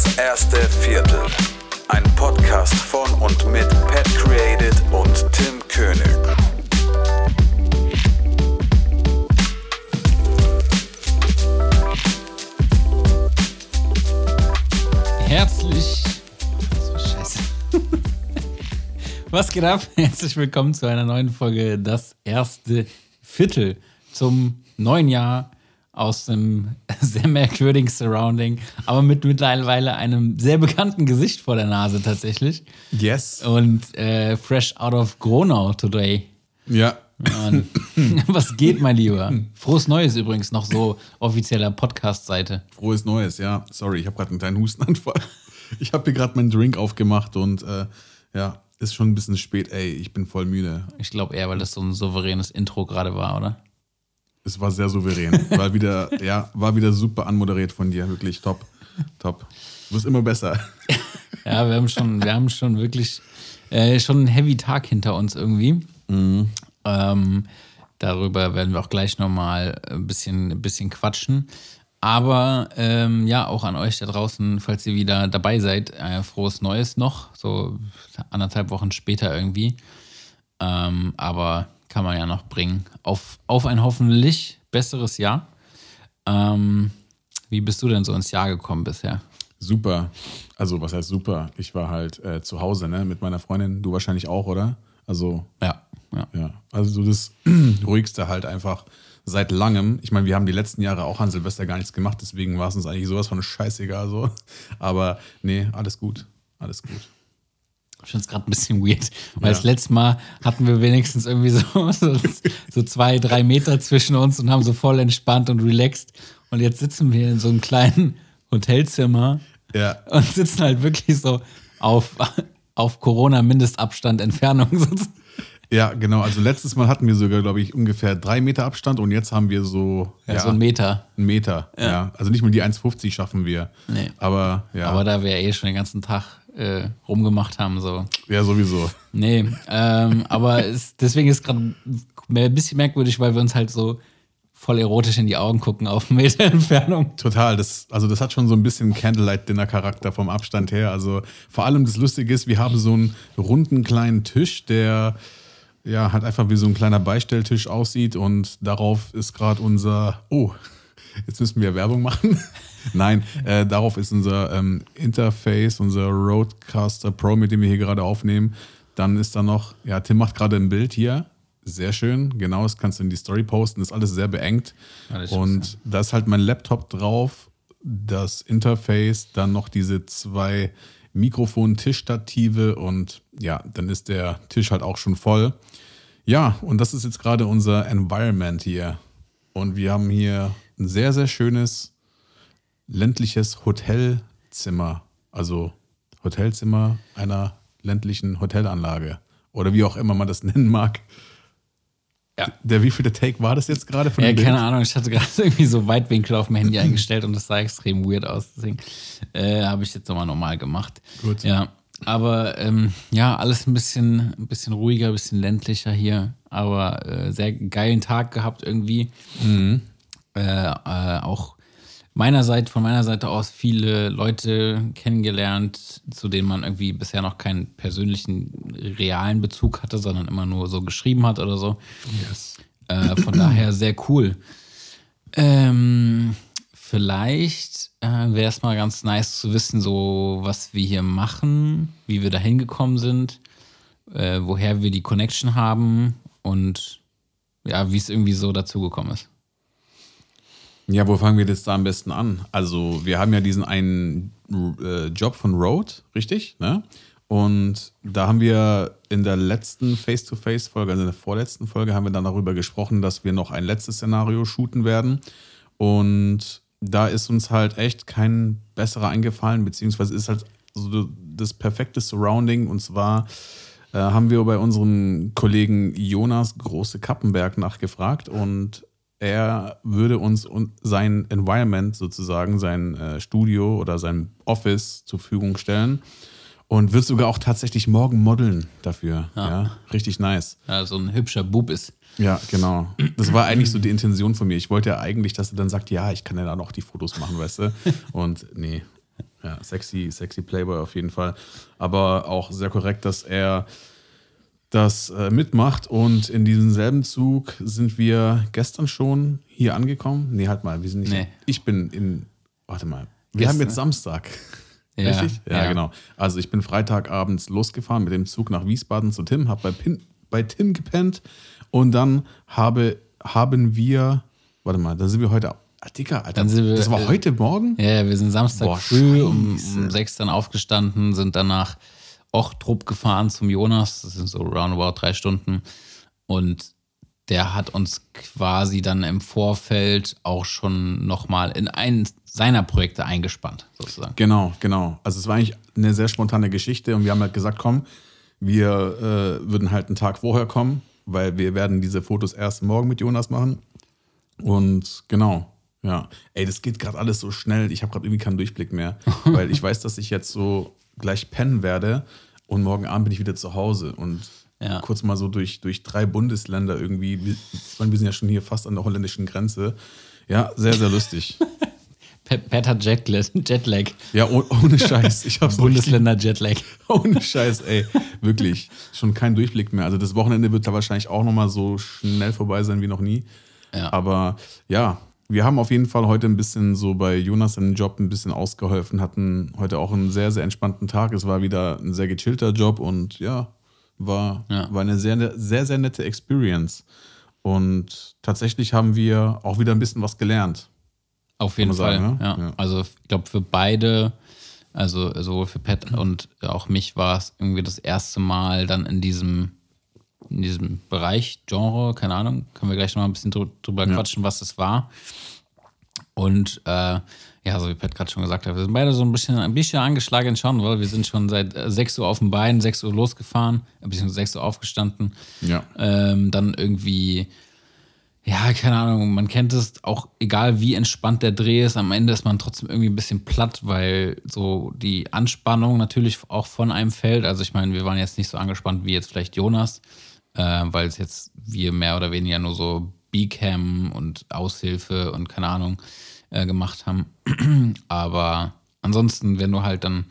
Das erste Viertel. Ein Podcast von und mit Pat Created und Tim König. Herzlich. Scheiße. Was geht ab? Herzlich willkommen zu einer neuen Folge Das erste Viertel zum neuen Jahr aus einem sehr merkwürdigen Surrounding, aber mit mittlerweile einem sehr bekannten Gesicht vor der Nase tatsächlich. Yes. Und äh, fresh out of Gronau today. Ja. Und was geht, mein Lieber? Frohes Neues übrigens noch so offizieller Podcast-Seite. Frohes Neues, ja. Sorry, ich habe gerade einen kleinen Hustenanfall. Ich habe hier gerade meinen Drink aufgemacht und äh, ja, ist schon ein bisschen spät. Ey, ich bin voll müde. Ich glaube eher, weil das so ein souveränes Intro gerade war, oder? Es war sehr souverän. War wieder, ja, war wieder super anmoderiert von dir. Wirklich top. Top. Du wirst immer besser. Ja, wir haben schon, wir haben schon wirklich äh, schon einen heavy Tag hinter uns irgendwie. Ähm, darüber werden wir auch gleich nochmal ein bisschen, ein bisschen quatschen. Aber ähm, ja, auch an euch da draußen, falls ihr wieder dabei seid, äh, frohes Neues noch, so anderthalb Wochen später irgendwie. Ähm, aber kann man ja noch bringen. Auf, auf ein hoffentlich besseres Jahr. Ähm, wie bist du denn so ins Jahr gekommen bisher? Super. Also, was heißt super? Ich war halt äh, zu Hause, ne, mit meiner Freundin. Du wahrscheinlich auch, oder? Also, Ja, ja. Ja, also so das ruhigste halt einfach seit langem. Ich meine, wir haben die letzten Jahre auch an Silvester gar nichts gemacht, deswegen war es uns eigentlich sowas von scheißegal so. Aber nee, alles gut. Alles gut. Ich finde es gerade ein bisschen weird, weil Ja. das letzte Mal hatten wir wenigstens irgendwie so, so, so zwei, drei Meter zwischen uns und haben so voll entspannt und relaxed. Und jetzt sitzen wir in so einem kleinen Hotelzimmer Ja, und sitzen halt wirklich so auf, auf Corona-Mindestabstand Entfernung. ja, genau. Also letztes Mal hatten wir sogar, glaube ich, ungefähr drei Meter Abstand und jetzt haben wir so, Ja, so ein Meter. einen Meter. Ja. Also nicht mal die 1,50 schaffen wir. Nee. Aber ja, Aber da wir eh schon den ganzen Tag äh, rumgemacht haben, so. ja, sowieso. Nee, ähm, aber es, deswegen ist gerade ein bisschen merkwürdig, weil wir uns halt so voll erotisch in die Augen gucken auf einen Meter Entfernung. Total, das, also das hat schon so ein bisschen Candlelight-Dinner-Charakter vom Abstand her. Also vor allem das Lustige ist, wir haben so einen runden kleinen Tisch, der ja halt einfach wie so ein kleiner Beistelltisch aussieht und darauf ist gerade unser, oh, jetzt müssen wir Werbung machen. Nein, äh, darauf ist unser ähm, Interface, unser Roadcaster Pro, mit dem wir hier gerade aufnehmen. Dann ist da noch, ja, Tim macht gerade ein Bild hier. Sehr schön, genau, das kannst du in die Story posten, ist alles sehr beengt. Alles und da ist halt mein Laptop drauf, das Interface, dann noch diese zwei Mikrofon-Tischstative und ja, dann ist der Tisch halt auch schon voll. Ja, und das ist jetzt gerade unser Environment hier. Und wir haben hier ein sehr, sehr schönes ländliches Hotelzimmer. Also Hotelzimmer einer ländlichen Hotelanlage. Oder wie auch immer man das nennen mag. Ja. Der wievielte Take war das jetzt gerade von Ja, Bild? keine Ahnung, ich hatte gerade irgendwie so Weitwinkel auf mein Handy eingestellt und das sah extrem weird aus. Deswegen äh, habe ich jetzt nochmal normal gemacht. Gut. Ja, aber ähm, ja, alles ein bisschen, ein bisschen ruhiger, ein bisschen ländlicher hier. Aber äh, sehr geilen Tag gehabt irgendwie. Äh, äh, auch meiner Seite, von meiner Seite aus viele Leute kennengelernt, zu denen man irgendwie bisher noch keinen persönlichen, realen Bezug hatte, sondern immer nur so geschrieben hat oder so. Äh, von daher sehr cool. Ähm, vielleicht äh, wäre es mal ganz nice zu wissen, so was wir hier machen, wie wir da hingekommen sind, äh, woher wir die Connection haben und ja, wie es irgendwie so dazugekommen ist. Ja, wo fangen wir jetzt da am besten an? Also, wir haben ja diesen einen äh, Job von Road, richtig? Ne? Und da haben wir in der letzten Face-to-Face-Folge, also in der vorletzten Folge, haben wir dann darüber gesprochen, dass wir noch ein letztes Szenario shooten werden. Und da ist uns halt echt kein besserer eingefallen, beziehungsweise ist halt so das perfekte Surrounding. Und zwar äh, haben wir bei unserem Kollegen Jonas Große Kappenberg nachgefragt und er würde uns un- sein Environment sozusagen, sein äh, Studio oder sein Office zur Verfügung stellen und wird sogar auch tatsächlich morgen modeln dafür. Ja, richtig nice. Ja, so ein hübscher Bub ist. Ja, genau. Das war eigentlich so die Intention von mir. Ich wollte ja eigentlich, dass er dann sagt, ja, ich kann ja da noch die Fotos machen, weißt du? Und nee, Ja, sexy, sexy Playboy auf jeden Fall. Aber auch sehr korrekt, dass er das äh, mitmacht. Und in diesem selben Zug sind wir gestern schon hier angekommen. Nee, halt mal, wir sind nicht. Nee. Ich bin in. Warte mal. Wir Gestern- haben jetzt Samstag. Ja, Richtig? Ja, ja. genau. Also ich bin Freitagabends losgefahren mit dem Zug nach Wiesbaden zu Tim, habe bei, Pin- bei Tim gepennt und dann habe, haben wir, warte mal, da sind wir heute, ah, Dicker, Alter, Dann sind wir- das war äh, heute Morgen? Ja, wir sind Samstag Boah, früh um, um sechs dann aufgestanden, sind danach Ochtrup gefahren zum Jonas. Das sind so roundabout drei Stunden. Und der hat uns quasi dann im Vorfeld auch schon nochmal in einen seiner Projekte eingespannt, sozusagen. Genau, genau. Also es war eigentlich eine sehr spontane Geschichte und wir haben halt gesagt, komm, wir äh, würden halt einen Tag vorher kommen, weil wir werden diese Fotos erst morgen mit Jonas machen. Und genau, ja. Ey, das geht gerade alles so schnell. Ich habe gerade irgendwie keinen Durchblick mehr, weil ich weiß, dass ich jetzt so gleich pennen werde und morgen Abend bin ich wieder zu Hause und Ja. kurz mal so durch, durch drei Bundesländer irgendwie. Wir, wir sind ja schon hier fast an der holländischen Grenze. Ja, sehr, sehr lustig. Hat Jetlag. Jetlag. Ja, oh, ohne Scheiß. Ich hab's Bundesländer Jetlag. Ohne Scheiß, ey. Wirklich. Schon kein Durchblick mehr. Also das Wochenende wird da wahrscheinlich auch nochmal so schnell vorbei sein wie noch nie. Ja. Aber ja, wir haben auf jeden Fall heute ein bisschen so bei Jonas im Job ein bisschen ausgeholfen, hatten heute auch einen sehr, sehr entspannten Tag. Es war wieder ein sehr gechillter Job und ja, war, Ja. war eine sehr, sehr, sehr nette Experience. Und tatsächlich haben wir auch wieder ein bisschen was gelernt. Auf jeden Fall. sagen, ne? ja. Ja. Also ich glaube für beide, also sowohl für Pat und auch mich war es irgendwie das erste Mal dann in diesem, in diesem Bereich, Genre, keine Ahnung, können wir gleich noch mal ein bisschen drü- drüber Ja. quatschen, was das war. Und äh, ja, so wie Pat gerade schon gesagt hat, wir sind beide so ein bisschen, ein bisschen angeschlagen schon, weil wir sind schon seit äh, 6 Uhr auf dem Bein, 6 Uhr losgefahren, äh, beziehungsweise 6 Uhr aufgestanden. Ja. Ähm, dann irgendwie, ja, keine Ahnung, man kennt es auch, egal wie entspannt der Dreh ist, am Ende ist man trotzdem irgendwie ein bisschen platt, weil so die Anspannung natürlich auch von einem fällt. Also ich meine, wir waren jetzt nicht so angespannt wie jetzt vielleicht Jonas, äh, weil es jetzt wir mehr oder weniger nur so B-Cam und Aushilfe und keine Ahnung äh, gemacht haben. Aber ansonsten, wenn du halt dann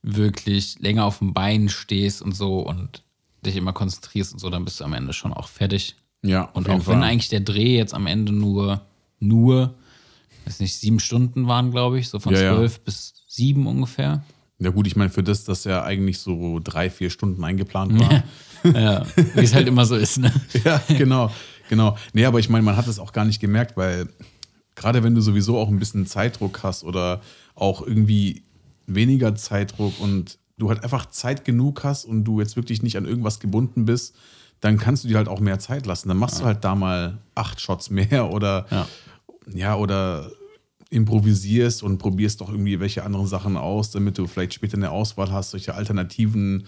wirklich länger auf dem Bein stehst und so und dich immer konzentrierst und so, dann bist du am Ende schon auch fertig. Ja, Und auch wenn Fall. eigentlich der Dreh jetzt am Ende nur, nur, weiß nicht, sieben Stunden waren, glaube ich, so von Ja, ja. zwölf bis sieben ungefähr. Ja gut, ich meine, für das, dass ja eigentlich so drei, vier Stunden eingeplant war. Ja, wie es halt immer so ist, ne? ja, genau, genau. Nee, aber ich meine, man hat es auch gar nicht gemerkt, weil gerade wenn du sowieso auch ein bisschen Zeitdruck hast oder auch irgendwie weniger Zeitdruck und du halt einfach Zeit genug hast und du jetzt wirklich nicht an irgendwas gebunden bist, dann kannst du dir halt auch mehr Zeit lassen. Dann machst du halt da mal acht Shots mehr oder Ja. ja, oder improvisierst und probierst doch irgendwie welche anderen Sachen aus, damit du vielleicht später eine Auswahl hast, solche alternativen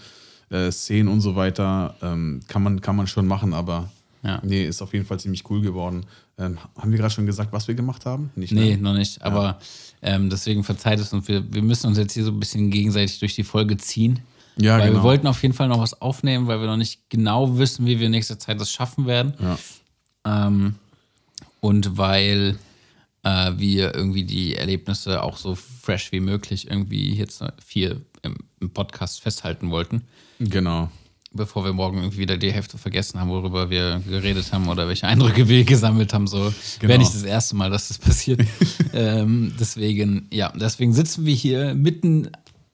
äh, Szenen und so weiter. Ähm, kann, man, kann man schon machen, aber Ja. nee, ist auf jeden Fall ziemlich cool geworden. Ähm, haben wir gerade schon gesagt, was wir gemacht haben? Nicht, Nee, ne? noch nicht. Aber ähm, deswegen verzeiht es uns. Wir, wir müssen uns jetzt hier so ein bisschen gegenseitig durch die Folge ziehen. Ja, weil genau. wir wollten auf jeden Fall noch was aufnehmen, weil wir noch nicht genau wissen, wie wir in nächster Zeit das schaffen werden. Ja. Ähm, und weil äh, wir irgendwie die Erlebnisse auch so fresh wie möglich irgendwie jetzt viel im, im Podcast festhalten wollten, Genau. bevor wir morgen irgendwie wieder die Hälfte vergessen haben, worüber wir geredet haben oder welche Eindrücke wir gesammelt haben. So Genau. wäre nicht das erste Mal, dass das passiert. ähm, deswegen, ja, deswegen sitzen wir hier mitten,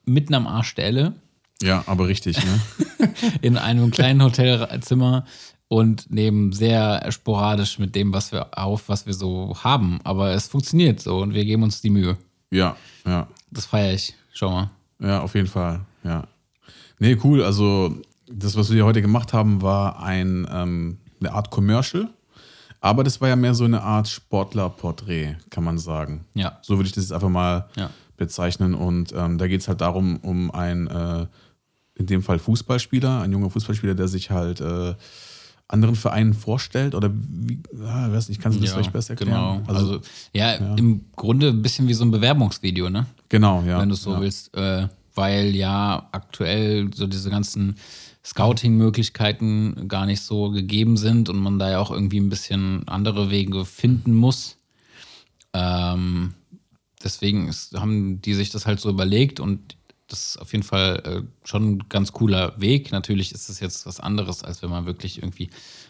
mitten am Arsch der Elle Ja, aber richtig, ne? in einem kleinen Hotelzimmer und nehmen sehr sporadisch mit dem, was wir auf, was wir so haben. Aber es funktioniert so und wir geben uns die Mühe. ja, ja. Das feiere ich. Schau mal. Ja, auf jeden Fall, ja. Nee, cool. Also, das, was wir hier heute gemacht haben, war ein, ähm, eine Art Commercial. Aber das war ja mehr so eine Art Sportlerporträt, kann man sagen. Ja. So würde ich das jetzt einfach mal Ja. bezeichnen. Und ähm, da geht es halt darum, um einen, äh, in dem Fall Fußballspieler, ein junger Fußballspieler, der sich halt äh, anderen Vereinen vorstellt. Oder wie, ah, weiß nicht, kannst du das vielleicht besser erklären? Genau. Also, ja, im Grunde ein bisschen wie so ein Bewerbungsvideo, ne? genau, ja. Wenn du es so ja. willst. Äh, weil ja aktuell so diese ganzen Scouting-Möglichkeiten gar nicht so gegeben sind und man da ja auch irgendwie ein bisschen andere Wege finden muss. Ähm, deswegen ist, haben die sich das halt so überlegt und das ist auf jeden Fall äh, schon ein ganz cooler Weg. Natürlich ist es jetzt was anderes, als wenn man wirklich irgendwie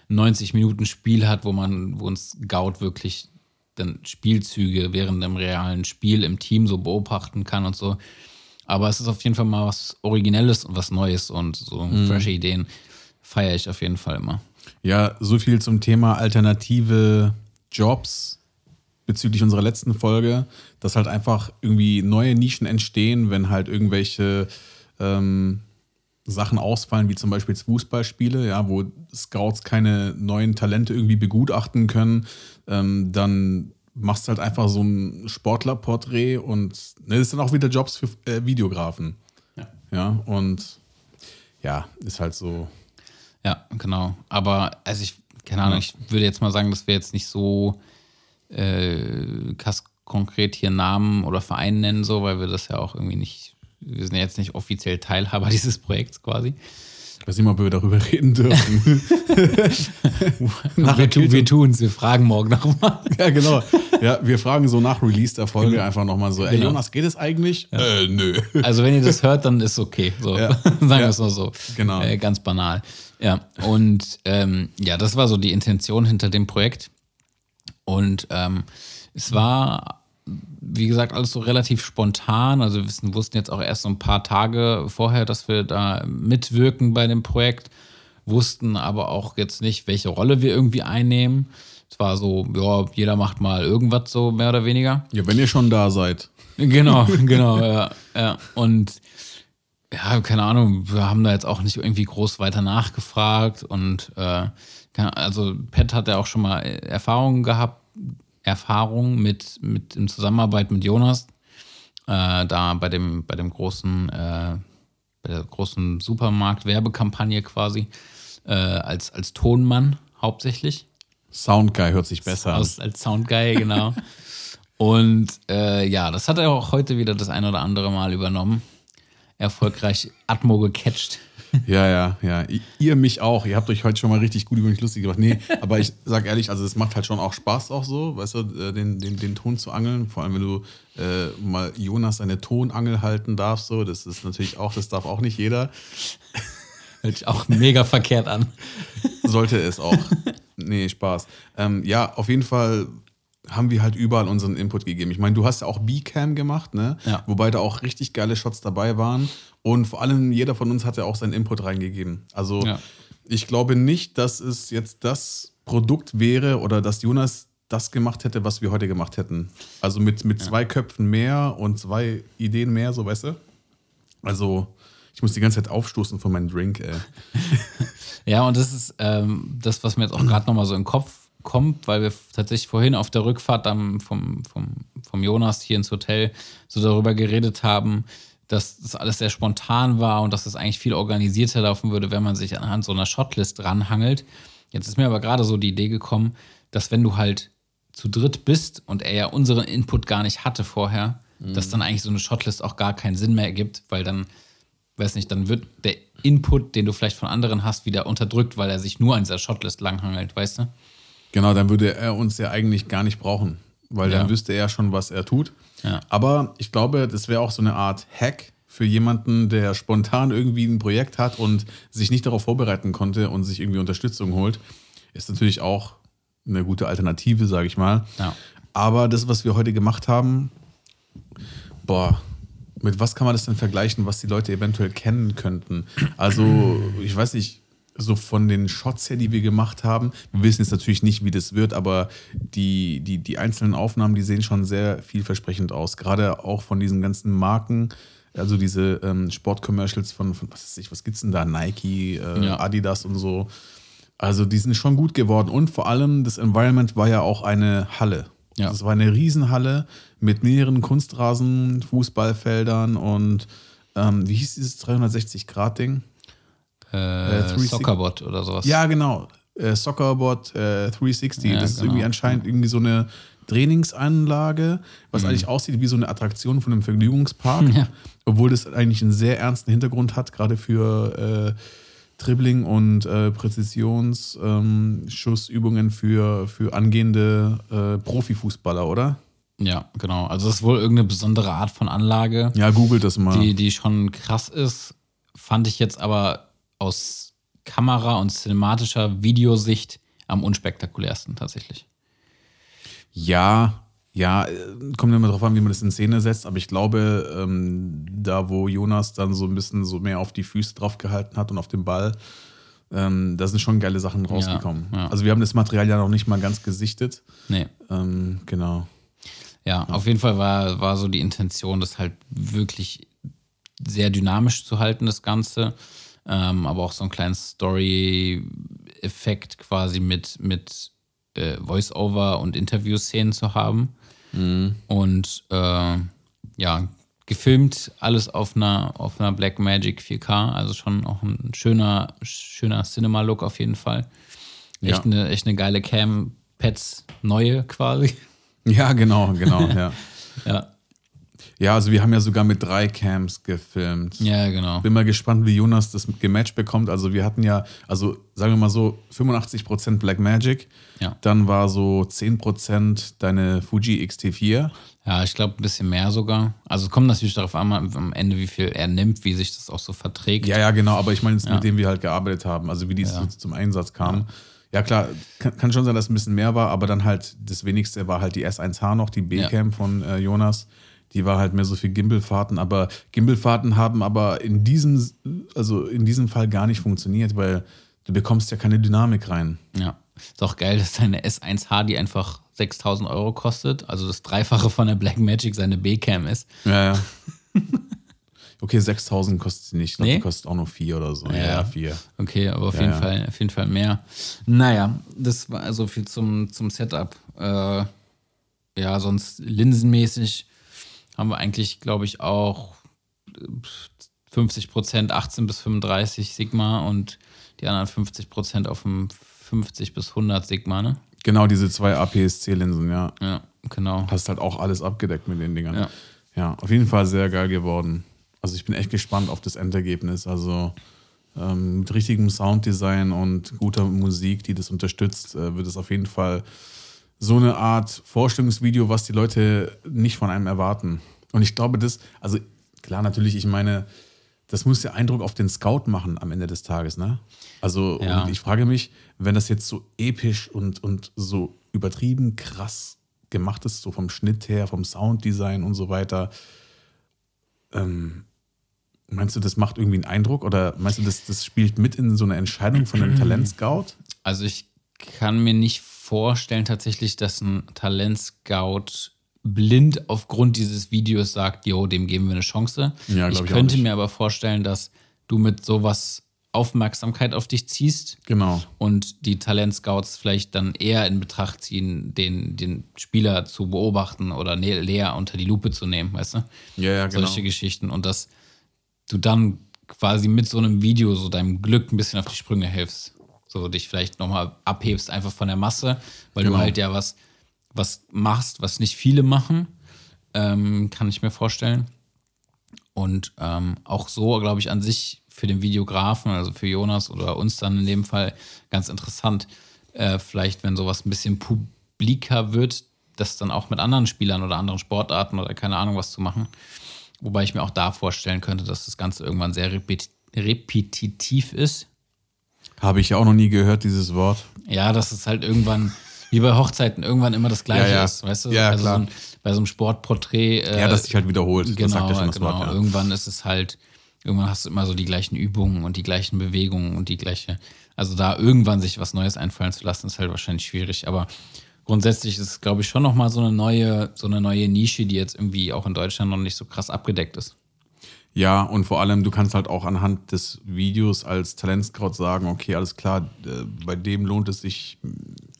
90 Minuten Spiel hat, wo man, wo ein Scout wirklich dann Spielzüge während dem realen Spiel im Team so beobachten kann und so. Aber es ist auf jeden Fall mal was Originelles und was Neues und so Mhm. frische Ideen feiere ich auf jeden Fall immer. Ja, so viel zum Thema alternative Jobs bezüglich unserer letzten Folge, dass halt einfach irgendwie neue Nischen entstehen, wenn halt irgendwelche ähm, Sachen ausfallen, wie zum Beispiel jetzt Fußballspiele, ja, wo Scouts keine neuen Talente irgendwie begutachten können, ähm, dann machst du halt einfach so ein Sportlerporträt und ne, das sind auch wieder Jobs für äh, Videografen. Ja. Ja, und ja, ist halt so. Ja, genau. Aber, also ich, keine Ahnung, ich würde jetzt mal sagen, dass wir jetzt nicht so äh, konkret hier Namen oder Verein nennen, so, weil wir das ja auch irgendwie nicht, wir sind ja jetzt nicht offiziell Teilhaber dieses Projekts quasi. Ich weiß nicht mal, ob wir darüber reden dürfen. wir, tu, wir tun es, wir fragen morgen nochmal. Ja, genau. Ja, wir fragen so nach Release der Folge einfach nochmal so, ey Genau. Jonas, geht es eigentlich? Äh, nö. Also wenn ihr das hört, dann ist okay. So. Ja. Sagen wir Ja. es mal so. Genau. Äh, ganz banal. Ja, und ähm, ja, das war so die Intention hinter dem Projekt. Und ähm, es war, wie gesagt, alles so relativ spontan. Also wir wussten jetzt auch erst so ein paar Tage vorher, dass wir da mitwirken bei dem Projekt, wussten aber auch jetzt nicht, welche Rolle wir irgendwie einnehmen. Es war so, ja, jeder macht mal irgendwas so mehr oder weniger. Ja, wenn ihr schon da seid. Genau, genau, ja, ja. Und ja, keine Ahnung, wir haben da jetzt auch nicht irgendwie groß weiter nachgefragt und äh, also Pat hat ja auch schon mal Erfahrungen gehabt, Erfahrung mit, mit in Zusammenarbeit mit Jonas, äh, da bei dem, bei dem großen, äh, bei der großen Supermarkt-Werbekampagne quasi, äh, als, als Tonmann hauptsächlich. Soundguy hört sich besser an. Aus, als Soundguy, genau. Und äh, ja, das hat er auch heute wieder das ein oder andere Mal übernommen. Erfolgreich Atmo gecatcht. Ja, ja, ja. Ihr mich auch. Ihr habt euch heute schon mal richtig gut über mich lustig gemacht. Nee, aber ich sag ehrlich, also es macht halt schon auch Spaß auch so, weißt du, äh, den, den, den Ton zu angeln. Vor allem, wenn du äh, mal Jonas eine Tonangel halten darfst, so. Das ist natürlich auch, das darf auch nicht jeder. Hört sich auch mega verkehrt an. Sollte es auch. Nee, Spaß. Ähm, ja, auf jeden Fall haben wir halt überall unseren Input gegeben. Ich meine, du hast ja auch B-Cam gemacht, ne? Ja. Wobei da auch richtig geile Shots dabei waren. Und vor allem jeder von uns hat ja auch seinen Input reingegeben. Also Ja. ich glaube nicht, dass es jetzt das Produkt wäre oder dass Jonas das gemacht hätte, was wir heute gemacht hätten. Also mit, mit zwei Köpfen mehr und zwei Ideen mehr, so weißt du? Also ich muss die ganze Zeit aufstoßen von meinem Drink, ey. Ja, und das ist ähm, das, was mir jetzt auch gerade nochmal so in den Kopf kommt, weil wir tatsächlich vorhin auf der Rückfahrt dann vom, vom, vom Jonas hier ins Hotel so darüber geredet haben, dass das alles sehr spontan war und dass es eigentlich viel organisierter laufen würde, wenn man sich anhand so einer Shotlist ranhangelt. Jetzt ist mir aber gerade so die Idee gekommen, dass wenn du halt zu dritt bist und er ja unseren Input gar nicht hatte vorher, dass dann eigentlich so eine Shotlist auch gar keinen Sinn mehr ergibt, weil dann weiß nicht, dann wird der Input, den du vielleicht von anderen hast, wieder unterdrückt, weil er sich nur an dieser Shotlist langhangelt, weißt du? Genau, dann würde er uns ja eigentlich gar nicht brauchen, weil Ja. dann wüsste er schon, was er tut. Ja. Aber ich glaube, das wäre auch so eine Art Hack für jemanden, der spontan irgendwie ein Projekt hat und sich nicht darauf vorbereiten konnte und sich irgendwie Unterstützung holt. Ist natürlich auch eine gute Alternative, sage ich mal. Ja. Aber das, was wir heute gemacht haben, boah, mit was kann man das denn vergleichen, was die Leute eventuell kennen könnten? Also, ich weiß nicht, so von den Shots her, die wir gemacht haben, wir wissen jetzt natürlich nicht, wie das wird, aber die, die, die einzelnen Aufnahmen, die sehen schon sehr vielversprechend aus. Gerade auch von diesen ganzen Marken, also diese ähm, Sportcommercials von, von, was weiß ich, was gibt's denn da? Nike, äh, Ja. Adidas und so. Also die sind schon gut geworden. Und vor allem, das Environment war ja auch eine Halle. Ja. Das war eine Riesenhalle mit mehreren Kunstrasen, Fußballfeldern und ähm, wie hieß dieses 360-Grad-Ding? Äh, 360 Soccerbot oder sowas. Ja, genau. Äh, Soccerbot äh, 360. Ja, das ist genau. irgendwie anscheinend irgendwie so eine Trainingsanlage, was eigentlich aussieht wie so eine Attraktion von einem Vergnügungspark. Mhm. Ja. Obwohl das eigentlich einen sehr ernsten Hintergrund hat, gerade für äh, Dribbling und äh, Präzisionsschussübungen für, für angehende äh, Profifußballer, oder? Ja, genau. Also es ist wohl irgendeine besondere Art von Anlage, Ja, googelt das mal. die, die schon krass ist. Fand ich jetzt aber aus Kamera- und cinematischer Videosicht am unspektakulärsten tatsächlich. Ja, ja, äh, kommt immer drauf an, wie man das in Szene setzt, aber ich glaube, ähm, da wo Jonas dann so ein bisschen so mehr auf die Füße drauf gehalten hat und auf den Ball, ähm, da sind schon geile Sachen rausgekommen. ja. Also wir haben das Material ja noch nicht mal ganz gesichtet. Nee. Ähm, genau. Ja, auf jeden Fall war, war so die Intention, das halt wirklich sehr dynamisch zu halten, das Ganze. Ähm, aber auch so einen kleinen Story-Effekt quasi mit, mit äh, Voice-Over und Interview-Szenen zu haben. Und äh, ja, gefilmt alles auf einer, auf einer Blackmagic 4K, also schon auch ein schöner, schöner Cinema-Look auf jeden Fall. Echt, Ja. eine, echt eine geile Cam, Pets neue quasi. Ja, genau, genau, ja. Ja, Ja, also wir haben ja sogar mit drei Cams gefilmt. ja genau. Bin mal gespannt, wie Jonas das gematcht bekommt. Also wir hatten ja, also sagen wir mal so, 85% Blackmagic. Ja. Dann war so 10% deine Fuji X-T4. Ja, ich glaube ein bisschen mehr sogar. Also es kommt natürlich darauf an, am Ende, wie viel er nimmt, wie sich das auch so verträgt. Ja, ja, genau, aber ich meine Ja. mit dem wir halt gearbeitet haben, also wie die so zum Einsatz kamen. Ja, klar, kann, kann schon sein, dass es ein bisschen mehr war, aber dann halt das wenigste war halt die S1H noch, die B-Cam von äh, Jonas. Die war halt mehr so für Gimbalfahrten, aber Gimbalfahrten haben aber in diesem, also in diesem Fall gar nicht funktioniert, weil du bekommst ja keine Dynamik rein. Ja. Ist auch geil, dass seine S1H, die einfach 6000 Euro kostet, also das Dreifache von der Blackmagic seine B-Cam ist. Ja, ja. okay, 6000 kostet sie nicht. Ich glaube, Nee? die kostet auch nur 4 oder so. Ja, Ja. ja 4. Okay, aber auf, Ja, jeden, ja. Fall, auf jeden Fall mehr. Naja, das war so viel zum, zum Setup. Äh, ja, sonst linsenmäßig haben wir eigentlich, glaube ich, auch äh, 50 Prozent 18 bis 35 Sigma und die anderen 50 Prozent auf dem 50 bis 100 Sigma, ne? Genau, diese zwei APS-C-Linsen, ja. Ja, genau. Hast halt auch alles abgedeckt mit den Dingern. Ja. ja, auf jeden Fall sehr geil geworden. Also ich bin echt gespannt auf das Endergebnis. Also ähm, mit richtigem Sounddesign und guter Musik, die das unterstützt, äh, wird es auf jeden Fall so eine Art Vorstellungsvideo, was die Leute nicht von einem erwarten. Und ich glaube, das, also klar, natürlich, ich meine, das muss ja Eindruck auf den Scout machen am Ende des Tages, ne? Also, Ja. und ich frage mich, wenn das jetzt so episch und, und so übertrieben krass gemacht ist, so vom Schnitt her, vom Sounddesign und so weiter, ähm, meinst du, das macht irgendwie einen Eindruck oder meinst du, das, das spielt mit in so eine Entscheidung von einem Talentscout? Also ich kann mir nicht vorstellen tatsächlich, dass ein Talentscout blind aufgrund dieses Videos sagt, jo, dem geben wir eine Chance. Ja, ich könnte mir aber vorstellen, dass du mit sowas Aufmerksamkeit auf dich ziehst Genau. und die Talentscouts vielleicht dann eher in Betracht ziehen, den, den Spieler zu beobachten oder nä- näher unter die Lupe zu nehmen, weißt du? Ja, ja, genau. Solche Geschichten und dass du dann quasi mit so einem Video so deinem Glück ein bisschen auf die Sprünge hilfst. So dich vielleicht nochmal abhebst einfach von der Masse, weil Genau. du halt ja was, was machst, was nicht viele machen, ähm, kann ich mir vorstellen. Und ähm, auch so, glaube ich, an sich für den Videografen, also für Jonas oder uns dann in dem Fall ganz interessant. Äh, vielleicht, wenn sowas ein bisschen publiker wird, das dann auch mit anderen Spielern oder anderen Sportarten oder keine Ahnung was zu machen. Wobei ich mir auch da vorstellen könnte, dass das Ganze irgendwann sehr repet repetitiv ist. Habe ich auch noch nie gehört, dieses Wort. Ja, dass es halt irgendwann, wie bei Hochzeiten, irgendwann immer das Gleiche Ja, ja. ist. Weißt du? Ja, also klar. So ein, bei so einem Sportporträt. Äh, Ja, das sich halt wiederholt. das Genau, schon das genau. Wort. Ja. Irgendwann ist es halt, irgendwann hast du immer so die gleichen Übungen und die gleichen Bewegungen und die gleiche. Also da irgendwann sich was Neues einfallen zu lassen, ist halt wahrscheinlich schwierig. Aber grundsätzlich ist es, glaube ich, schon nochmal so eine neue, so eine neue Nische, die jetzt irgendwie auch in Deutschland noch nicht so krass abgedeckt ist. Ja, und vor allem, du kannst halt auch anhand des Videos als Talentscout sagen, okay, alles klar, äh, bei dem lohnt es sich,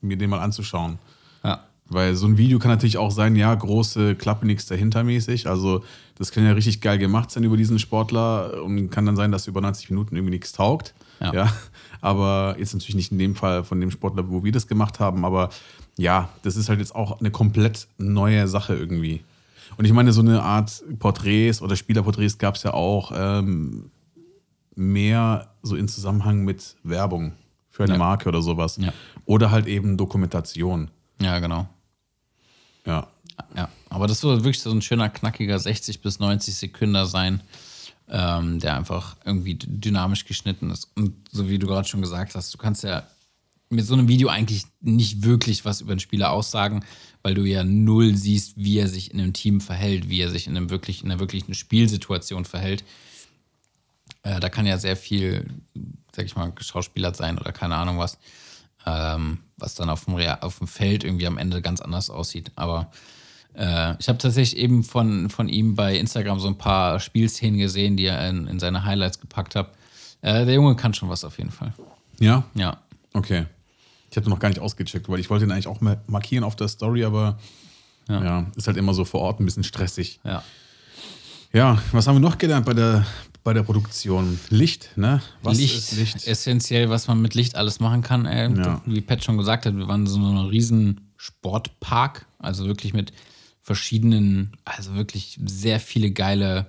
mir den mal anzuschauen. Ja. Weil so ein Video kann natürlich auch sein, ja, große Klappe, nichts dahinter mäßig. Also das kann ja richtig geil gemacht sein über diesen Sportler und kann dann sein, dass über 90 Minuten irgendwie nichts taugt. Ja. Ja. Aber jetzt natürlich nicht in dem Fall von dem Sportler, wo wir das gemacht haben, aber ja, das ist halt jetzt auch eine komplett neue Sache irgendwie. Und ich meine, so eine Art Porträts oder Spielerporträts gab es ja auch ähm, mehr so in Zusammenhang mit Werbung für eine Ja. Marke oder sowas. Ja. Oder halt eben Dokumentation. Ja, genau. Ja. Ja, aber das soll wirklich so ein schöner, knackiger 60 bis 90 Sekunden sein, ähm, der einfach irgendwie dynamisch geschnitten ist. Und so wie du gerade schon gesagt hast, du kannst ja mit so einem Video eigentlich nicht wirklich was über den Spieler aussagen, weil du ja null siehst, wie er sich in einem Team verhält, wie er sich in, einem wirklich, in einer wirklichen Spielsituation verhält. Äh, da kann ja sehr viel, sag ich mal, geschauspielert sein oder keine Ahnung was, ähm, was dann auf dem, Rea- auf dem Feld irgendwie am Ende ganz anders aussieht. Aber äh, ich habe tatsächlich eben von, von ihm bei Instagram so ein paar Spielszenen gesehen, die er in, in seine Highlights gepackt hat. Äh, der Junge kann schon was auf jeden Fall. Ja? Ja. Okay. Ich hatte noch gar nicht ausgecheckt, weil ich wollte ihn eigentlich auch markieren auf der Story, aber ja. ist halt immer so vor Ort ein bisschen stressig. Ja. Ja, was haben wir noch gelernt bei der, bei der Produktion? Licht, ne? Was Licht, ist Licht? essentiell, was man mit Licht alles machen kann. Ey. Ja. Wie Pat schon gesagt hat, wir waren in so einem riesen Sportpark, also wirklich mit verschiedenen, also wirklich sehr viele geile,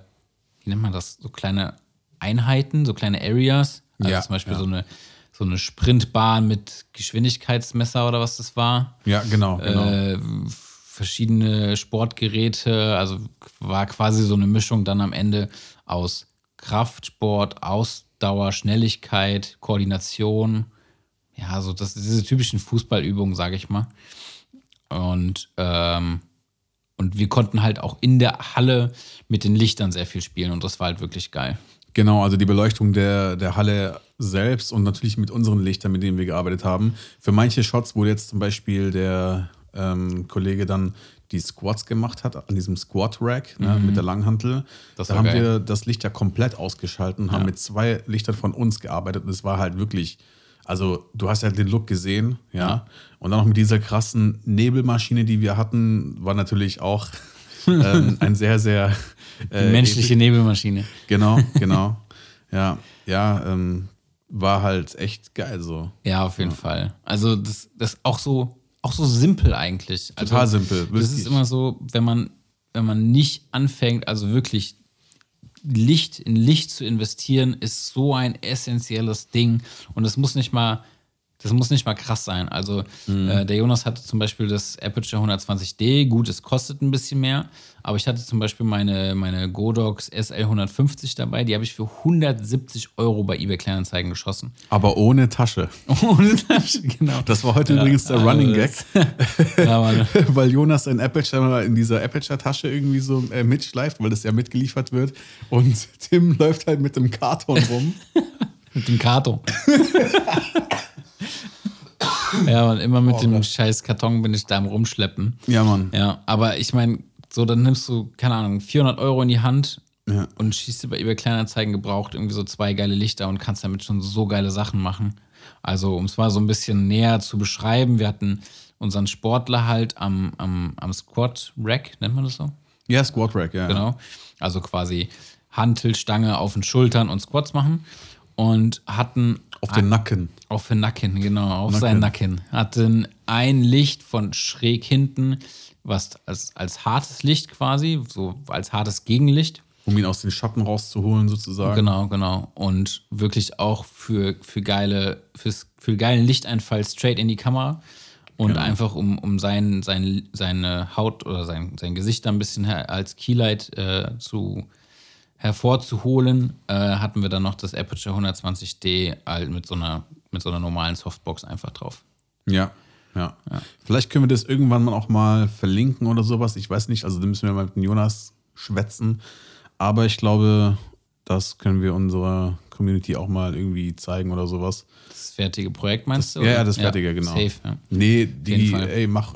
wie nennt man das, so kleine Einheiten, so kleine Areas. Also Ja, zum Beispiel ja. so eine so eine Sprintbahn mit Geschwindigkeitsmesser oder was das war. Ja, genau, genau. Äh, verschiedene Sportgeräte, also war quasi so eine Mischung dann am Ende aus Kraftsport, Ausdauer, Schnelligkeit, Koordination. Ja, so das, diese typischen Fußballübungen, sage ich mal. Und, ähm, und wir konnten halt auch in der Halle mit den Lichtern sehr viel spielen und das war halt wirklich geil. Genau, also die Beleuchtung der, der Halle selbst und natürlich mit unseren Lichtern, mit denen wir gearbeitet haben. Für manche Shots, wo jetzt zum Beispiel der ähm, Kollege dann die Squats gemacht hat, an diesem Squat-Rack ne, mit der Langhantel, Mhm. Das da haben geil. wir das Licht ja komplett ausgeschalten, haben Ja. mit zwei Lichtern von uns gearbeitet und es war halt wirklich, also du hast ja den Look gesehen, ja, Ja. und dann noch mit dieser krassen Nebelmaschine, die wir hatten, war natürlich auch ähm, ein sehr, sehr äh, Menschliche Nebelmaschine. Genau, genau. ja, ja, ähm, war halt echt geil so. Ja, auf jeden Fall. Also das, das auch so, auch so simpel eigentlich. Also, Total simpel, Das ist immer so, wenn man, wenn man nicht anfängt, also wirklich Licht in Licht zu investieren, ist so ein essentielles Ding. Und es muss nicht mal, das muss nicht mal krass sein. Also Mhm. äh, der Jonas hatte zum Beispiel das Aperture 120D. Gut, es kostet ein bisschen mehr, aber ich hatte zum Beispiel meine, meine Godox SL 150 dabei. Die habe ich für 170 Euro bei eBay Kleinanzeigen geschossen. Aber ohne Tasche. Ohne Tasche, genau. Das war heute übrigens der Running Gag, Ja, weil Jonas sein Aperture in dieser Aperture-Tasche irgendwie so äh, mitschleift, weil das ja mitgeliefert wird. Und Tim läuft halt mit dem Karton rum. Mit dem Karton. Ja, und immer mit dem scheiß Karton bin ich da am Rumschleppen. ja, Mann. Ja, aber ich meine, so, dann nimmst du, keine Ahnung, 400 Euro in die Hand Ja. und schießt dir bei eBay Kleinanzeigen gebraucht irgendwie so zwei geile Lichter und kannst damit schon so geile Sachen machen. Also, um es mal so ein bisschen näher zu beschreiben, wir hatten unseren Sportler halt am, am, am Squat-Rack, nennt man das so? Ja, Squat Rack, ja. Genau. Also quasi Hantelstange auf den Schultern und Squats machen. Und hatten Auf den Nacken. auf den Nacken, genau, auf Nacken. seinen Nacken. Hatten ein Licht von schräg hinten, was als, als hartes Licht quasi, so als hartes Gegenlicht. Um ihn aus den Schatten rauszuholen, sozusagen. Genau, genau. Und wirklich auch für, für, geile, fürs, für geilen Lichteinfall straight in die Kamera. Und Genau. einfach, um, um sein, sein, seine Haut oder sein, sein Gesicht da ein bisschen als Keylight äh, zu, hervorzuholen, äh, hatten wir dann noch das Aperture 120D halt mit so einer, mit so einer normalen Softbox einfach drauf. Ja, ja, Vielleicht können wir das irgendwann mal auch mal verlinken oder sowas. Ich weiß nicht, also da müssen wir mal mit dem Jonas schwätzen. Aber ich glaube, das können wir unserer Community auch mal irgendwie zeigen oder sowas. Das fertige Projekt meinst du? Ja, ja, oder? das fertige, genau. Safe, ja. Nee, die, ey, mach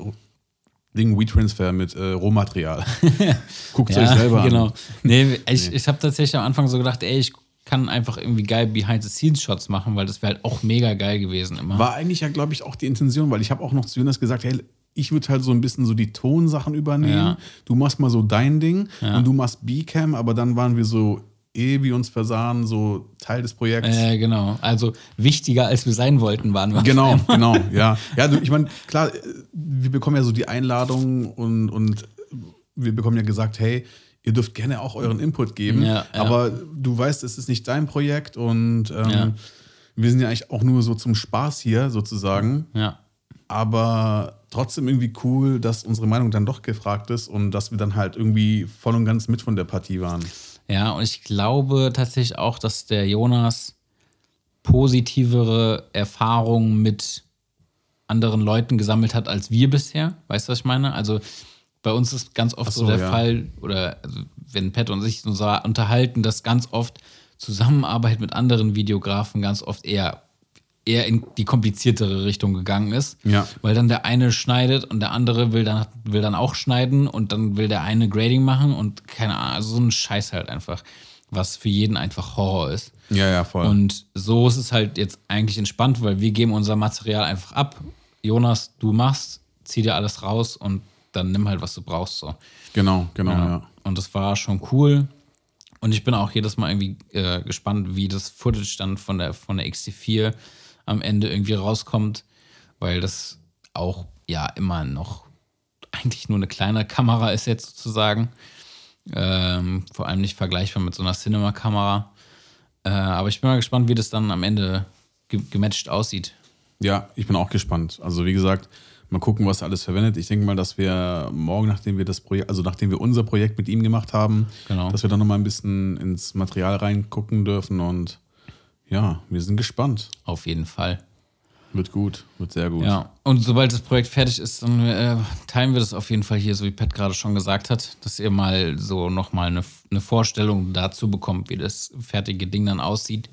Ding WeTransfer mit äh, Rohmaterial. Guckt Ja, euch selber genau. an. Nee, ich, ich habe tatsächlich am Anfang so gedacht, ey, ich kann einfach irgendwie geil Behind-the-Scenes-Shots machen, weil das wäre halt auch mega geil gewesen immer. War eigentlich ja, glaube ich, auch die Intention, weil ich habe auch noch zu Jonas gesagt, hey, ich würde halt so ein bisschen so die Tonsachen übernehmen. Ja. Du machst mal so dein Ding Ja. und du machst B-Cam, aber dann waren wir so, eh wie uns versahen, so Teil des Projekts. Äh, genau. Also wichtiger als wir sein wollten, waren wir. Genau, genau, ja. Ja, du, ich meine, klar, äh, wir bekommen ja so die Einladung und, und wir bekommen ja gesagt, hey, ihr dürft gerne auch euren Input geben, Ja, ja. aber du weißt, es ist nicht dein Projekt und ähm, Ja. wir sind ja eigentlich auch nur so zum Spaß hier sozusagen. Ja. aber trotzdem irgendwie cool, dass unsere Meinung dann doch gefragt ist und dass wir dann halt irgendwie voll und ganz mit von der Partie waren. Ja, und ich glaube tatsächlich auch, dass der Jonas positivere Erfahrungen mit anderen Leuten gesammelt hat als wir bisher. Weißt du, was ich meine? Also bei uns ist ganz oft Ach so, so, der ja. Fall, oder also wenn Pat und sich so sa- unterhalten, dass ganz oft Zusammenarbeit mit anderen Videografen ganz oft eher, eher in die kompliziertere Richtung gegangen ist. Ja. Weil dann der eine schneidet und der andere will dann, will dann auch schneiden und dann will der eine Grading machen und keine Ahnung, also so ein Scheiß halt einfach, was für jeden einfach Horror ist. Ja, ja, voll. Und so ist es halt jetzt eigentlich entspannt, weil wir geben unser Material einfach ab. Jonas, du machst, zieh dir alles raus und dann nimm halt, was du brauchst. So. genau, genau, ja. Ja. Und das war schon cool. Und ich bin auch jedes Mal irgendwie äh, gespannt, wie das Footage dann von der, von der XT4 am Ende irgendwie rauskommt, weil das auch ja immer noch eigentlich nur eine kleine Kamera ist jetzt sozusagen. Ähm, vor allem nicht vergleichbar mit so einer Cinema-Kamera. Äh, aber ich bin mal gespannt, wie das dann am Ende ge gematcht aussieht. Ja, ich bin auch gespannt. Also wie gesagt, mal gucken, was er alles verwendet. Ich denke mal, dass wir morgen, nachdem wir das Projekt, also nachdem wir unser Projekt mit ihm gemacht haben, Genau. dass wir dann nochmal ein bisschen ins Material reingucken dürfen und ja, wir sind gespannt. Auf jeden Fall. Wird gut, wird sehr gut. Ja, und sobald das Projekt fertig ist, dann äh, teilen wir das auf jeden Fall hier, so wie Pat gerade schon gesagt hat, dass ihr mal so nochmal eine, eine Vorstellung dazu bekommt, wie das fertige Ding dann aussieht.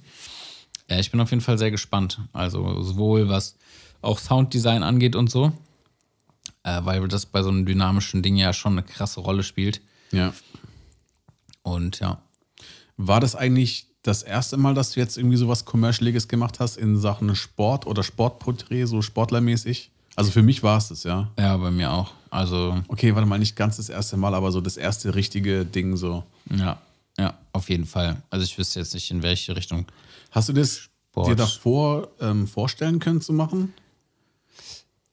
Äh, ich bin auf jeden Fall sehr gespannt. Also sowohl was auch Sounddesign angeht und so, äh, weil das bei so einem dynamischen Ding ja schon eine krasse Rolle spielt. ja. Und ja, War das eigentlich das erste Mal, dass du jetzt irgendwie sowas Commercialiges gemacht hast in Sachen Sport oder Sportporträt, so sportlermäßig? Also für mich war es das, ja. ja, bei mir auch. Also Okay, warte mal, nicht ganz das erste Mal, aber so das erste richtige Ding so. ja, ja, auf jeden Fall. Also ich wüsste jetzt nicht, in welche Richtung. Hast du das Sport. dir davor ähm, vorstellen können zu machen?